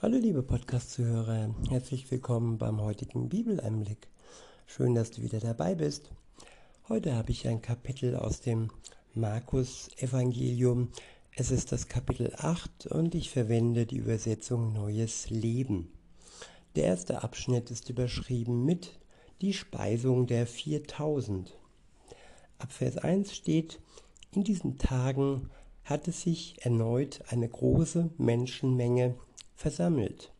Hallo liebe Podcast-Zuhörer, herzlich willkommen beim heutigen Bibeleinblick. Schön, dass du wieder dabei bist. Heute habe ich ein Kapitel aus dem Markus-Evangelium. Es ist das Kapitel 8 und ich verwende die Übersetzung Neues Leben. Der erste Abschnitt ist überschrieben mit Die Speisung der 4000. Ab Vers 1 steht, in diesen Tagen hatte sich erneut eine große Menschenmenge versammelt.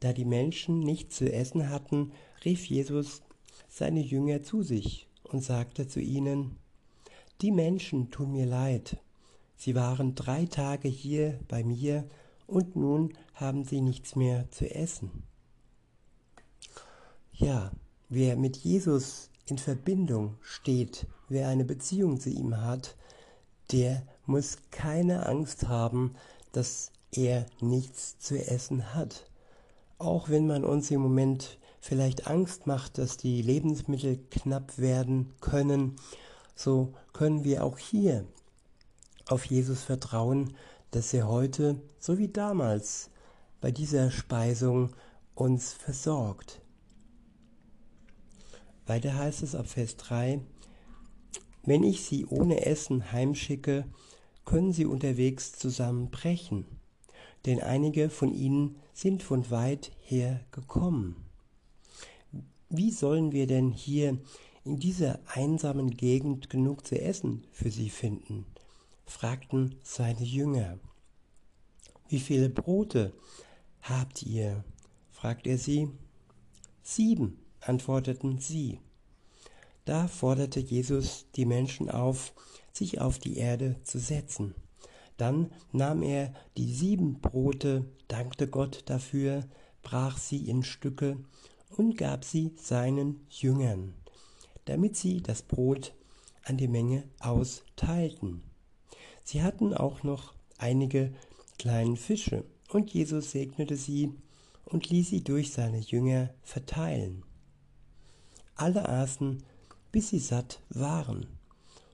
Da die Menschen nichts zu essen hatten, rief Jesus seine Jünger zu sich und sagte zu ihnen, Die Menschen tun mir leid. Sie waren drei Tage hier bei mir und nun haben sie nichts mehr zu essen. Ja, wer mit Jesus in Verbindung steht, wer eine Beziehung zu ihm hat, der muss keine Angst haben, dass er nichts zu essen hat. Auch wenn man uns im Moment vielleicht Angst macht, dass die Lebensmittel knapp werden können, so können wir auch hier auf Jesus vertrauen, dass er heute, so wie damals, bei dieser Speisung uns versorgt. Weiter heißt es ab Vers 3, wenn ich sie ohne Essen heimschicke, können sie unterwegs zusammenbrechen denn einige von ihnen sind von weit her gekommen. Wie sollen wir denn hier in dieser einsamen Gegend genug zu essen für sie finden? fragten seine Jünger. Wie viele Brote habt ihr? fragt er sie. Sieben, antworteten sie. Da forderte Jesus die Menschen auf, sich auf die Erde zu setzen. Dann nahm er die sieben Brote, dankte Gott dafür, brach sie in Stücke und gab sie seinen Jüngern, damit sie das Brot an die Menge austeilten. Sie hatten auch noch einige kleine Fische, und Jesus segnete sie und ließ sie durch seine Jünger verteilen. Alle aßen, bis sie satt waren,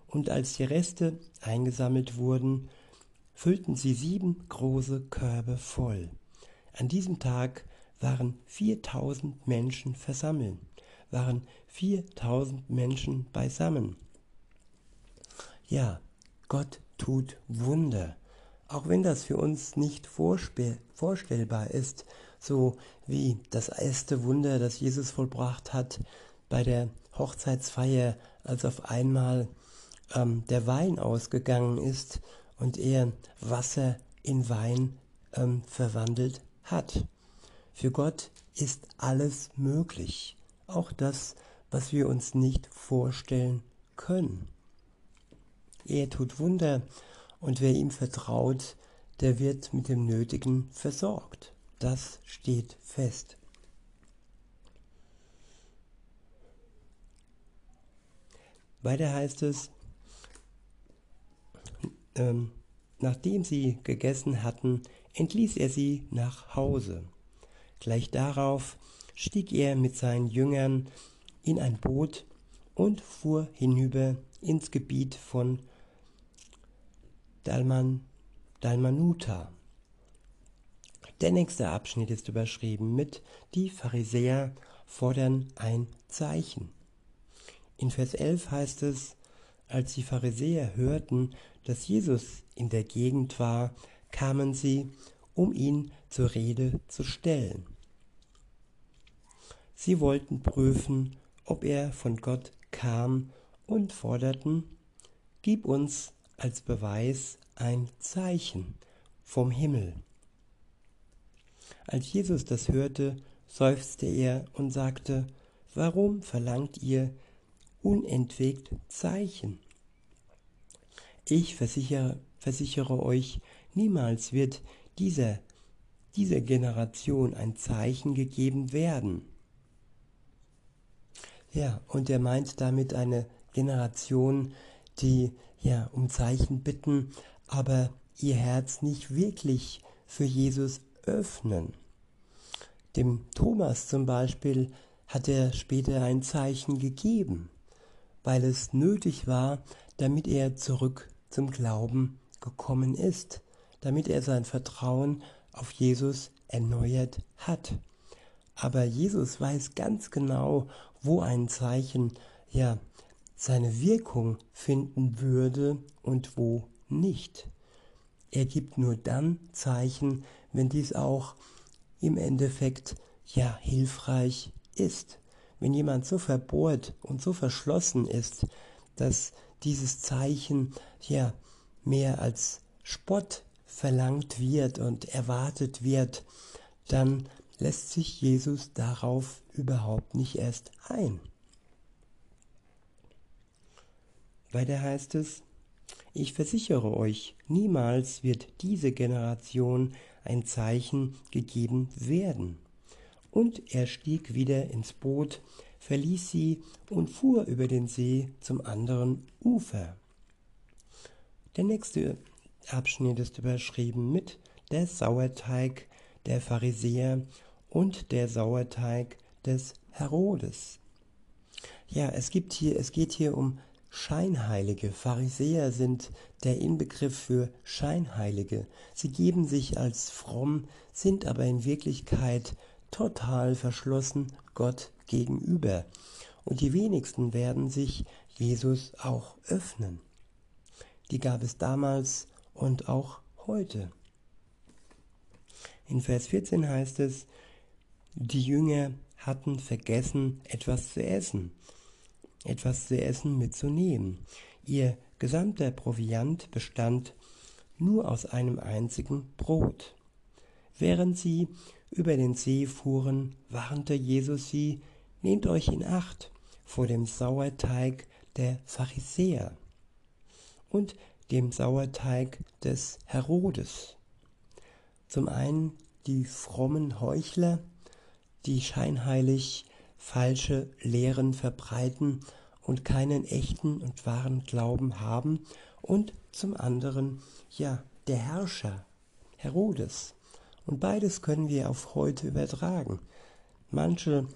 und als die Reste eingesammelt wurden, füllten sie sieben große Körbe voll. An diesem Tag waren 4000 Menschen versammelt, waren 4000 Menschen beisammen. Ja, Gott tut Wunder, auch wenn das für uns nicht vorstellbar ist, so wie das erste Wunder, das Jesus vollbracht hat bei der Hochzeitsfeier, als auf einmal ähm, der Wein ausgegangen ist und er Wasser in Wein ähm, verwandelt hat. Für Gott ist alles möglich, auch das, was wir uns nicht vorstellen können. Er tut Wunder und wer ihm vertraut, der wird mit dem Nötigen versorgt. Das steht fest. Weiter heißt es, ähm, nachdem sie gegessen hatten, entließ er sie nach Hause. Gleich darauf stieg er mit seinen Jüngern in ein Boot und fuhr hinüber ins Gebiet von Dalman, Dalmanuta. Der nächste Abschnitt ist überschrieben mit Die Pharisäer fordern ein Zeichen. In Vers 11 heißt es, als die Pharisäer hörten, dass Jesus in der Gegend war, kamen sie, um ihn zur Rede zu stellen. Sie wollten prüfen, ob er von Gott kam und forderten, Gib uns als Beweis ein Zeichen vom Himmel. Als Jesus das hörte, seufzte er und sagte, Warum verlangt ihr unentwegt Zeichen? Ich versichere, versichere euch, niemals wird dieser, dieser Generation ein Zeichen gegeben werden. Ja, und er meint damit eine Generation, die ja um Zeichen bitten, aber ihr Herz nicht wirklich für Jesus öffnen. Dem Thomas zum Beispiel hat er später ein Zeichen gegeben, weil es nötig war, damit er zurück zum Glauben gekommen ist, damit er sein Vertrauen auf Jesus erneuert hat. Aber Jesus weiß ganz genau, wo ein Zeichen ja seine Wirkung finden würde und wo nicht. Er gibt nur dann Zeichen, wenn dies auch im Endeffekt ja hilfreich ist. Wenn jemand so verbohrt und so verschlossen ist, dass dieses Zeichen ja mehr als Spott verlangt wird und erwartet wird, dann lässt sich Jesus darauf überhaupt nicht erst ein. Weiter heißt es, ich versichere euch, niemals wird diese Generation ein Zeichen gegeben werden. Und er stieg wieder ins Boot, verließ sie und fuhr über den See zum anderen Ufer. Der nächste Abschnitt ist überschrieben mit der Sauerteig der Pharisäer und der Sauerteig des Herodes. Ja, es gibt hier, es geht hier um Scheinheilige. Pharisäer sind der Inbegriff für Scheinheilige. Sie geben sich als fromm, sind aber in Wirklichkeit total verschlossen Gott gegenüber. Und die wenigsten werden sich Jesus auch öffnen. Die gab es damals und auch heute. In Vers 14 heißt es, die Jünger hatten vergessen, etwas zu essen, etwas zu essen mitzunehmen. Ihr gesamter Proviant bestand nur aus einem einzigen Brot. Während sie über den See fuhren, warnte Jesus sie, nehmt euch in Acht vor dem Sauerteig der Pharisäer und dem Sauerteig des Herodes. Zum einen die frommen Heuchler, die scheinheilig falsche Lehren verbreiten und keinen echten und wahren Glauben haben, und zum anderen ja der Herrscher Herodes. Und beides können wir auf heute übertragen. Manche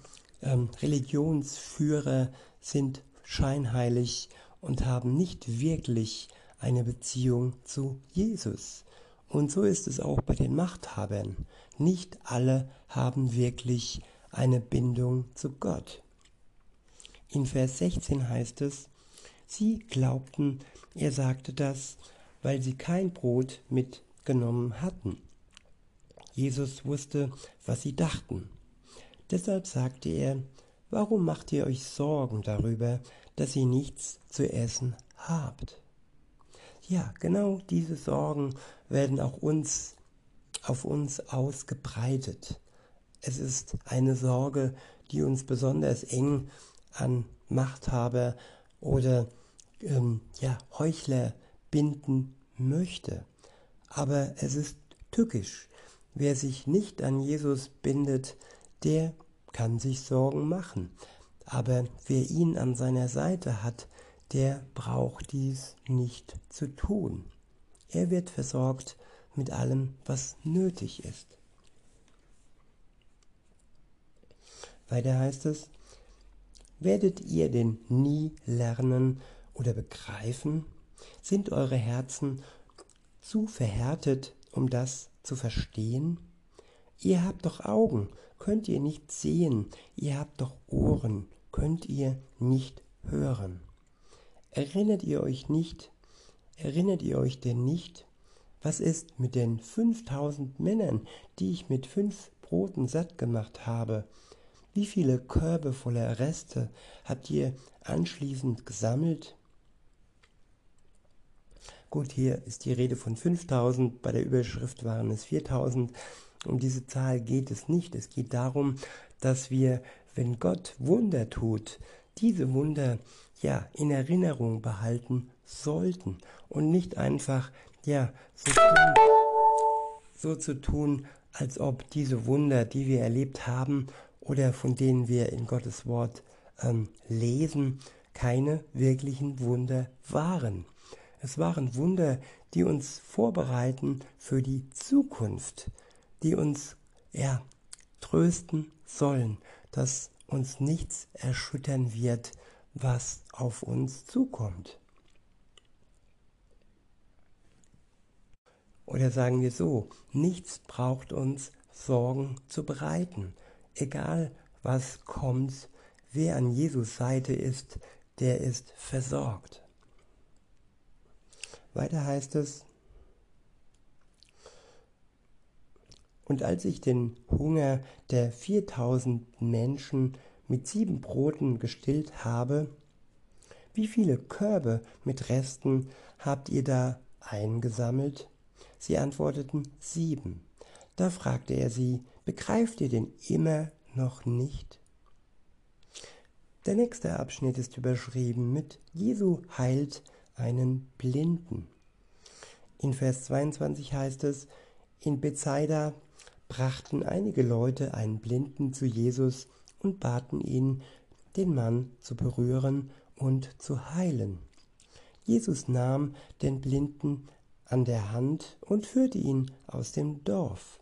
ähm, Religionsführer sind scheinheilig und haben nicht wirklich eine Beziehung zu Jesus. Und so ist es auch bei den Machthabern. Nicht alle haben wirklich eine Bindung zu Gott. In Vers 16 heißt es, sie glaubten, er sagte das, weil sie kein Brot mitgenommen hatten. Jesus wusste, was sie dachten. Deshalb sagte er, warum macht ihr euch Sorgen darüber, dass ihr nichts zu essen habt? Ja, genau diese Sorgen werden auch uns auf uns ausgebreitet. Es ist eine Sorge, die uns besonders eng an Machthaber oder ähm, ja, Heuchler binden möchte. Aber es ist tückisch. Wer sich nicht an Jesus bindet, der kann sich Sorgen machen. Aber wer ihn an seiner Seite hat, der braucht dies nicht zu tun. Er wird versorgt mit allem, was nötig ist. Weiter heißt es, werdet ihr denn nie lernen oder begreifen? Sind eure Herzen zu verhärtet, um das zu verstehen? Ihr habt doch Augen, könnt ihr nicht sehen, ihr habt doch Ohren, könnt ihr nicht hören. Erinnert ihr euch nicht, erinnert ihr euch denn nicht, was ist mit den 5000 Männern, die ich mit fünf Broten satt gemacht habe? Wie viele Körbe voller Reste habt ihr anschließend gesammelt? Gut, hier ist die Rede von 5000, bei der Überschrift waren es 4000. Um diese Zahl geht es nicht. Es geht darum, dass wir, wenn Gott Wunder tut, diese Wunder ja in Erinnerung behalten sollten und nicht einfach ja so, tun, so zu tun, als ob diese Wunder, die wir erlebt haben oder von denen wir in Gottes Wort ähm, lesen, keine wirklichen Wunder waren. Es waren Wunder, die uns vorbereiten für die Zukunft, die uns ja, trösten sollen, dass uns nichts erschüttern wird, was auf uns zukommt. Oder sagen wir so, nichts braucht uns Sorgen zu bereiten. Egal was kommt, wer an Jesus Seite ist, der ist versorgt. Weiter heißt es, und als ich den Hunger der 4000 Menschen mit sieben Broten gestillt habe, wie viele Körbe mit Resten habt ihr da eingesammelt? Sie antworteten sieben. Da fragte er sie, begreift ihr denn immer noch nicht? Der nächste Abschnitt ist überschrieben mit Jesu heilt einen Blinden. In Vers 22 heißt es, in Bethsaida brachten einige Leute einen Blinden zu Jesus und baten ihn, den Mann zu berühren und zu heilen. Jesus nahm den Blinden an der Hand und führte ihn aus dem Dorf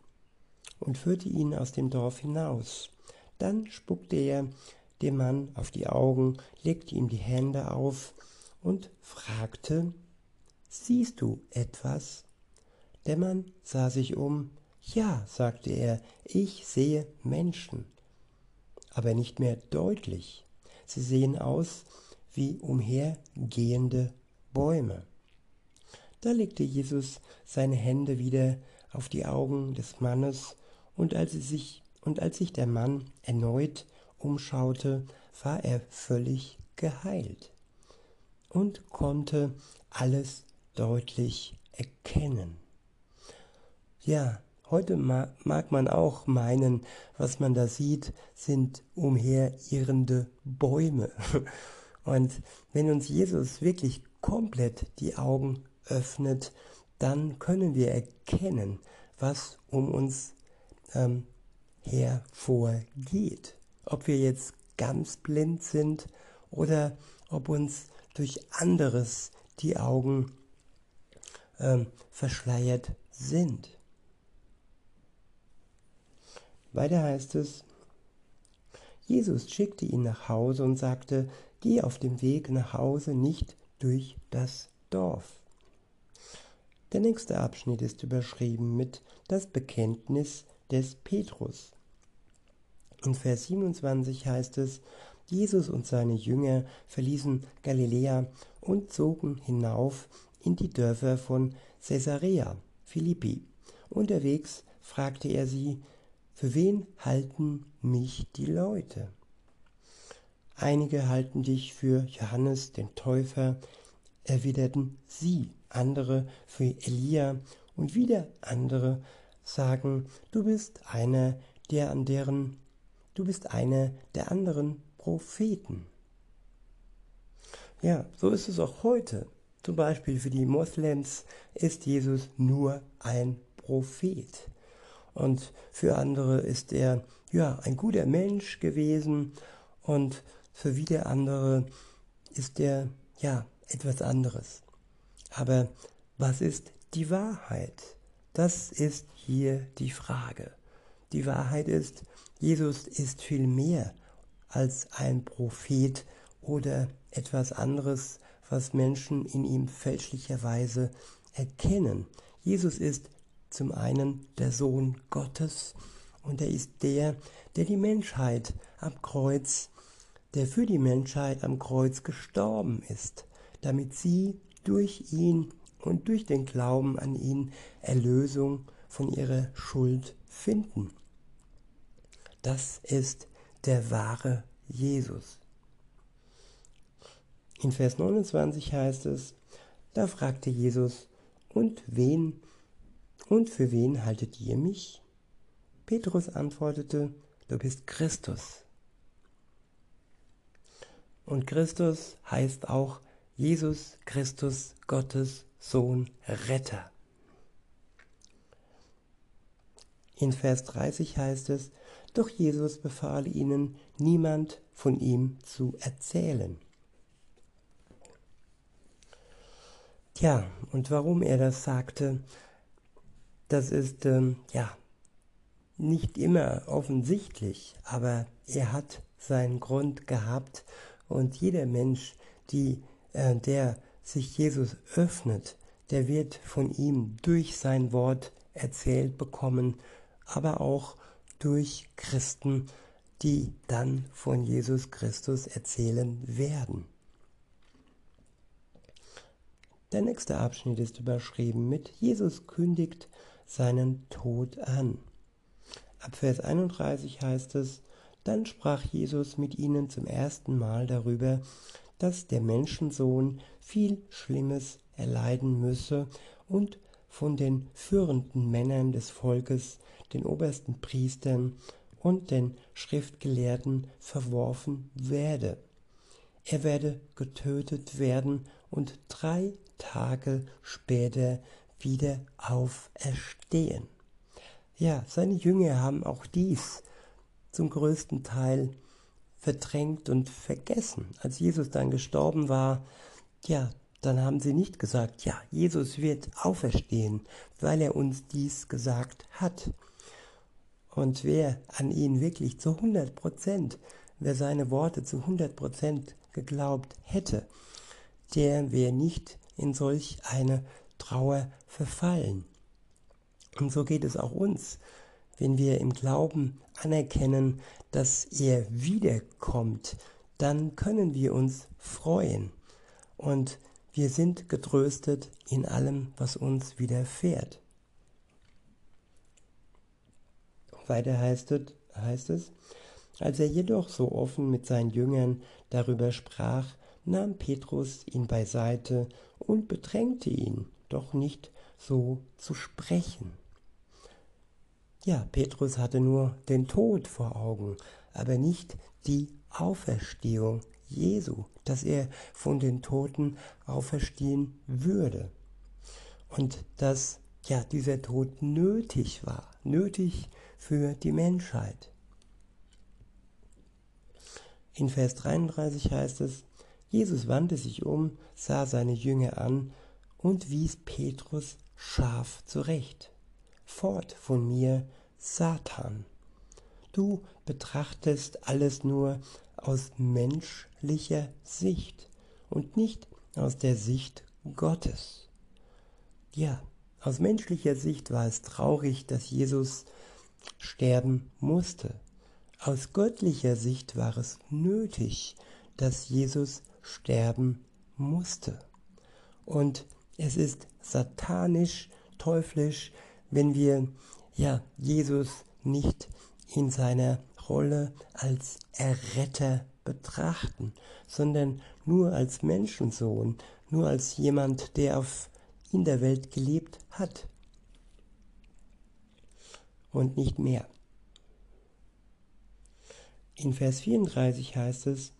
und führte ihn aus dem Dorf hinaus. Dann spuckte er dem Mann auf die Augen, legte ihm die Hände auf und fragte, Siehst du etwas? Der Mann sah sich um. Ja, sagte er, ich sehe Menschen, aber nicht mehr deutlich. Sie sehen aus wie umhergehende Bäume. Da legte Jesus seine Hände wieder auf die Augen des Mannes, und als, sich, und als sich der Mann erneut umschaute, war er völlig geheilt und konnte alles deutlich erkennen. Ja, heute mag man auch meinen, was man da sieht, sind umherirrende Bäume. Und wenn uns Jesus wirklich komplett die Augen öffnet, dann können wir erkennen, was um uns ähm, hervorgeht. Ob wir jetzt ganz blind sind oder ob uns durch anderes die Augen ähm, verschleiert sind. Weiter heißt es, Jesus schickte ihn nach Hause und sagte, geh auf dem Weg nach Hause nicht durch das Dorf. Der nächste Abschnitt ist überschrieben mit das Bekenntnis des Petrus. In Vers 27 heißt es, Jesus und seine Jünger verließen Galiläa und zogen hinauf in die Dörfer von Caesarea Philippi. Unterwegs fragte er sie, für wen halten mich die Leute? Einige halten dich für Johannes den Täufer, erwiderten sie, andere für Elia und wieder andere sagen, du bist einer der an deren, du bist einer der anderen Propheten. Ja, so ist es auch heute. Zum Beispiel für die Moslems ist Jesus nur ein Prophet. Und für andere ist er ja ein guter Mensch gewesen und für wieder andere ist er ja etwas anderes. Aber was ist die Wahrheit? Das ist hier die Frage. Die Wahrheit ist, Jesus ist viel mehr als ein Prophet oder etwas anderes, was Menschen in ihm fälschlicherweise erkennen. Jesus ist zum einen der Sohn Gottes und er ist der, der die Menschheit am Kreuz, der für die Menschheit am Kreuz gestorben ist, damit sie durch ihn und durch den Glauben an ihn Erlösung von ihrer Schuld finden. Das ist der wahre Jesus. In Vers 29 heißt es, da fragte Jesus, und wen und für wen haltet ihr mich? Petrus antwortete, du bist Christus. Und Christus heißt auch Jesus Christus, Gottes Sohn, Retter. In Vers 30 heißt es, doch Jesus befahl ihnen, niemand von ihm zu erzählen. Tja, und warum er das sagte, das ist ähm, ja nicht immer offensichtlich, aber er hat seinen Grund gehabt und jeder Mensch, die, äh, der sich Jesus öffnet, der wird von ihm durch sein Wort erzählt bekommen, aber auch durch Christen, die dann von Jesus Christus erzählen werden. Der nächste Abschnitt ist überschrieben mit Jesus kündigt seinen Tod an. Ab Vers 31 heißt es, dann sprach Jesus mit ihnen zum ersten Mal darüber, dass der Menschensohn viel Schlimmes erleiden müsse und von den führenden Männern des Volkes, den obersten Priestern und den Schriftgelehrten verworfen werde. Er werde getötet werden und drei Tage später wieder auferstehen. Ja, seine Jünger haben auch dies zum größten Teil verdrängt und vergessen. Als Jesus dann gestorben war, ja, dann haben sie nicht gesagt, ja, Jesus wird auferstehen, weil er uns dies gesagt hat. Und wer an ihn wirklich zu 100 Prozent, wer seine Worte zu 100 Prozent geglaubt hätte, der wäre nicht in solch eine Trauer verfallen. Und so geht es auch uns, wenn wir im Glauben anerkennen, dass er wiederkommt, dann können wir uns freuen und wir sind getröstet in allem, was uns widerfährt. Weiter heißt es, heißt es, als er jedoch so offen mit seinen Jüngern darüber sprach, nahm Petrus ihn beiseite und bedrängte ihn, doch nicht so zu sprechen. Ja, Petrus hatte nur den Tod vor Augen, aber nicht die Auferstehung Jesu, dass er von den Toten auferstehen würde. Und dass ja dieser Tod nötig war, nötig für die Menschheit. In Vers 33 heißt es, Jesus wandte sich um, sah seine Jünger an und wies Petrus scharf zurecht. Fort von mir, Satan. Du betrachtest alles nur aus menschlicher Sicht und nicht aus der Sicht Gottes. Ja, aus menschlicher Sicht war es traurig, dass Jesus sterben musste. Aus göttlicher Sicht war es nötig, dass Jesus sterben musste. Und es ist satanisch, teuflisch, wenn wir ja Jesus nicht in seiner Rolle als Erretter betrachten, sondern nur als Menschensohn, nur als jemand, der auf in der Welt gelebt hat und nicht mehr. In Vers 34 heißt es,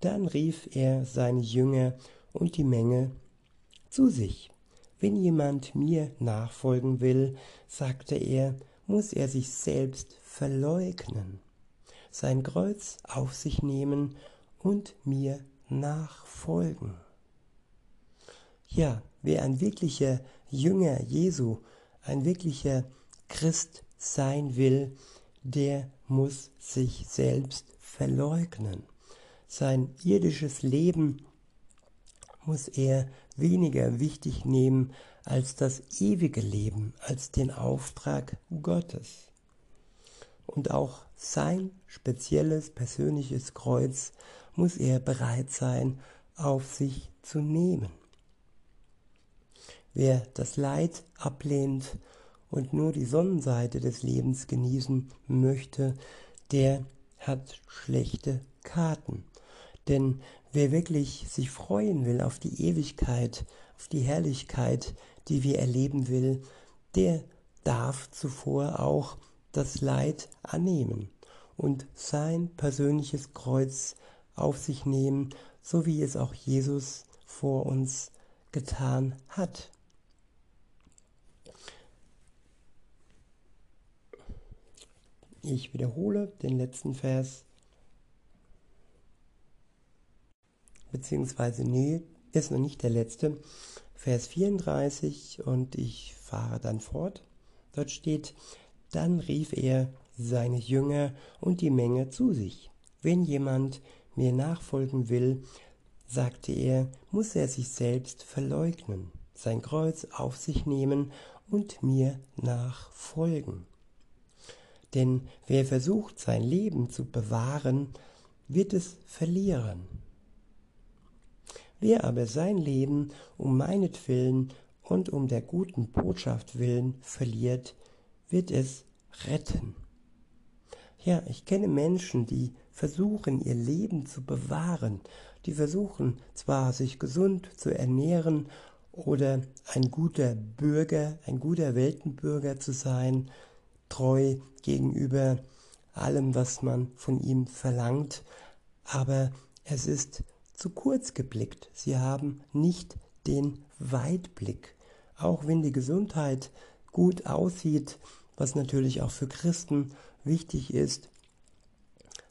dann rief er seine Jünger und die Menge zu sich. Wenn jemand mir nachfolgen will, sagte er, muss er sich selbst verleugnen, sein Kreuz auf sich nehmen und mir nachfolgen. Ja, wer ein wirklicher Jünger Jesu, ein wirklicher Christ sein will, der muss sich selbst verleugnen. Sein irdisches Leben muss er weniger wichtig nehmen als das ewige Leben, als den Auftrag Gottes. Und auch sein spezielles persönliches Kreuz muss er bereit sein, auf sich zu nehmen. Wer das Leid ablehnt und nur die Sonnenseite des Lebens genießen möchte, der hat schlechte Karten. Denn wer wirklich sich freuen will auf die Ewigkeit, auf die Herrlichkeit, die wir erleben will, der darf zuvor auch das Leid annehmen und sein persönliches Kreuz auf sich nehmen, so wie es auch Jesus vor uns getan hat. Ich wiederhole den letzten Vers, beziehungsweise nee, ist noch nicht der letzte, Vers 34 und ich fahre dann fort. Dort steht, dann rief er seine Jünger und die Menge zu sich. Wenn jemand mir nachfolgen will, sagte er, muss er sich selbst verleugnen, sein Kreuz auf sich nehmen und mir nachfolgen. denn wer versucht, sein Leben zu bewahren, wird es verlieren. Wer aber sein Leben um meinetwillen und um der guten Botschaft willen verliert, wird es retten. Ja, ich kenne Menschen, die versuchen, ihr Leben zu bewahren, die versuchen zwar, sich gesund zu ernähren oder ein guter Bürger, ein guter Weltenbürger zu sein, treu gegenüber allem, was man von ihm verlangt, aber es ist zu kurz geblickt. Sie haben nicht den Weitblick. Auch wenn die Gesundheit gut aussieht, was natürlich auch für Christen wichtig ist,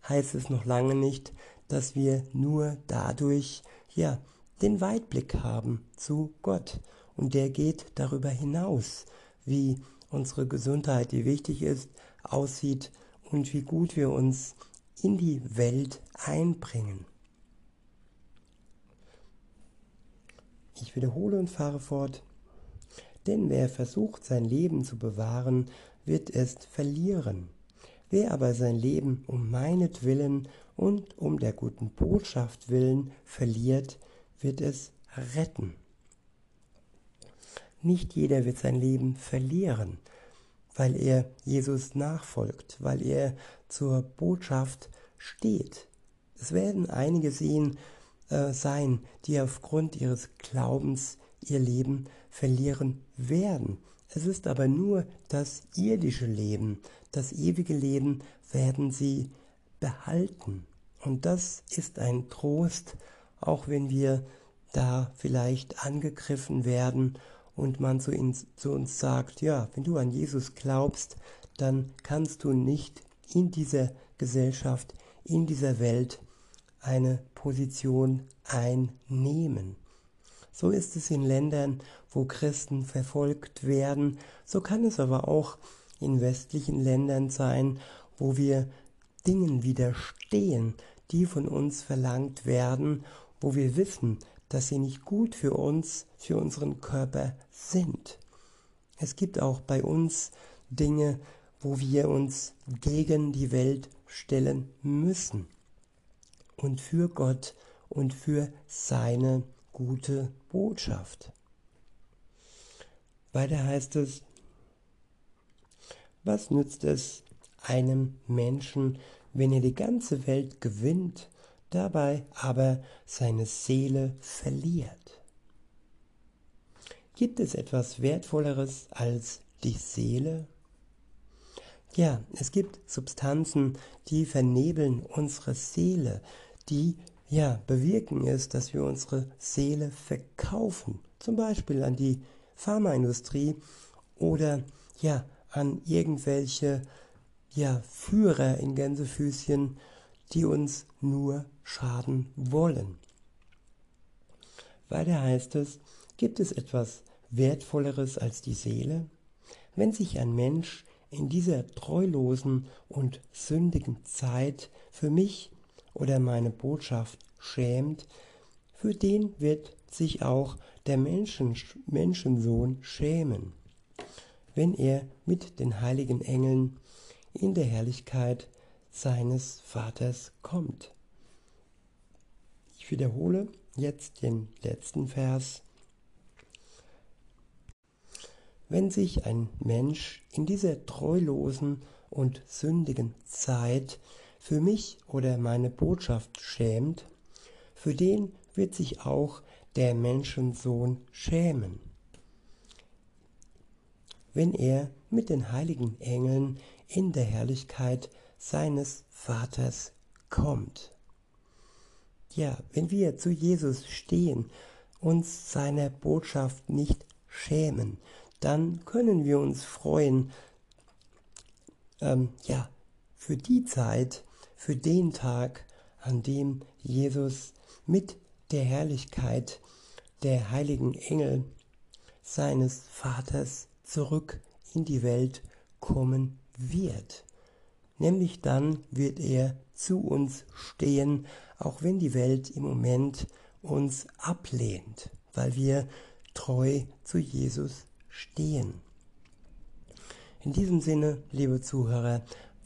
heißt es noch lange nicht, dass wir nur dadurch ja den Weitblick haben zu Gott und der geht darüber hinaus, wie unsere Gesundheit, die wichtig ist, aussieht und wie gut wir uns in die Welt einbringen. Ich wiederhole und fahre fort. Denn wer versucht, sein Leben zu bewahren, wird es verlieren. Wer aber sein Leben um meinetwillen und um der guten Botschaft willen verliert, wird es retten. Nicht jeder wird sein Leben verlieren, weil er Jesus nachfolgt, weil er zur Botschaft steht. Es werden einige sehen, äh, sein, die aufgrund ihres Glaubens ihr Leben verlieren werden. Es ist aber nur das irdische Leben, das ewige Leben werden sie behalten. Und das ist ein Trost, auch wenn wir da vielleicht angegriffen werden und man zu uns, zu uns sagt, ja, wenn du an Jesus glaubst, dann kannst du nicht in dieser Gesellschaft, in dieser Welt eine Position einnehmen. So ist es in Ländern, wo Christen verfolgt werden, so kann es aber auch in westlichen Ländern sein, wo wir Dingen widerstehen, die von uns verlangt werden, wo wir wissen, dass sie nicht gut für uns, für unseren Körper sind. Es gibt auch bei uns Dinge, wo wir uns gegen die Welt stellen müssen und für Gott und für seine gute Botschaft. Weiter heißt es, was nützt es einem Menschen, wenn er die ganze Welt gewinnt, dabei aber seine Seele verliert? Gibt es etwas Wertvolleres als die Seele? Ja, es gibt Substanzen, die vernebeln unsere Seele, die ja bewirken es, dass wir unsere Seele verkaufen, zum Beispiel an die Pharmaindustrie oder ja an irgendwelche ja Führer in Gänsefüßchen, die uns nur schaden wollen. Weiter heißt es, gibt es etwas Wertvolleres als die Seele? Wenn sich ein Mensch in dieser treulosen und sündigen Zeit für mich oder meine Botschaft schämt, für den wird sich auch der Menschen, Menschensohn schämen, wenn er mit den heiligen Engeln in der Herrlichkeit seines Vaters kommt. Ich wiederhole jetzt den letzten Vers. Wenn sich ein Mensch in dieser treulosen und sündigen Zeit für mich oder meine Botschaft schämt, für den wird sich auch der Menschensohn schämen, wenn er mit den heiligen Engeln in der Herrlichkeit seines Vaters kommt. Ja, wenn wir zu Jesus stehen, uns seiner Botschaft nicht schämen, dann können wir uns freuen, ähm, ja, für die Zeit, für den Tag, an dem Jesus mit der Herrlichkeit der heiligen Engel seines Vaters zurück in die Welt kommen wird. Nämlich dann wird er zu uns stehen, auch wenn die Welt im Moment uns ablehnt, weil wir treu zu Jesus stehen. In diesem Sinne, liebe Zuhörer,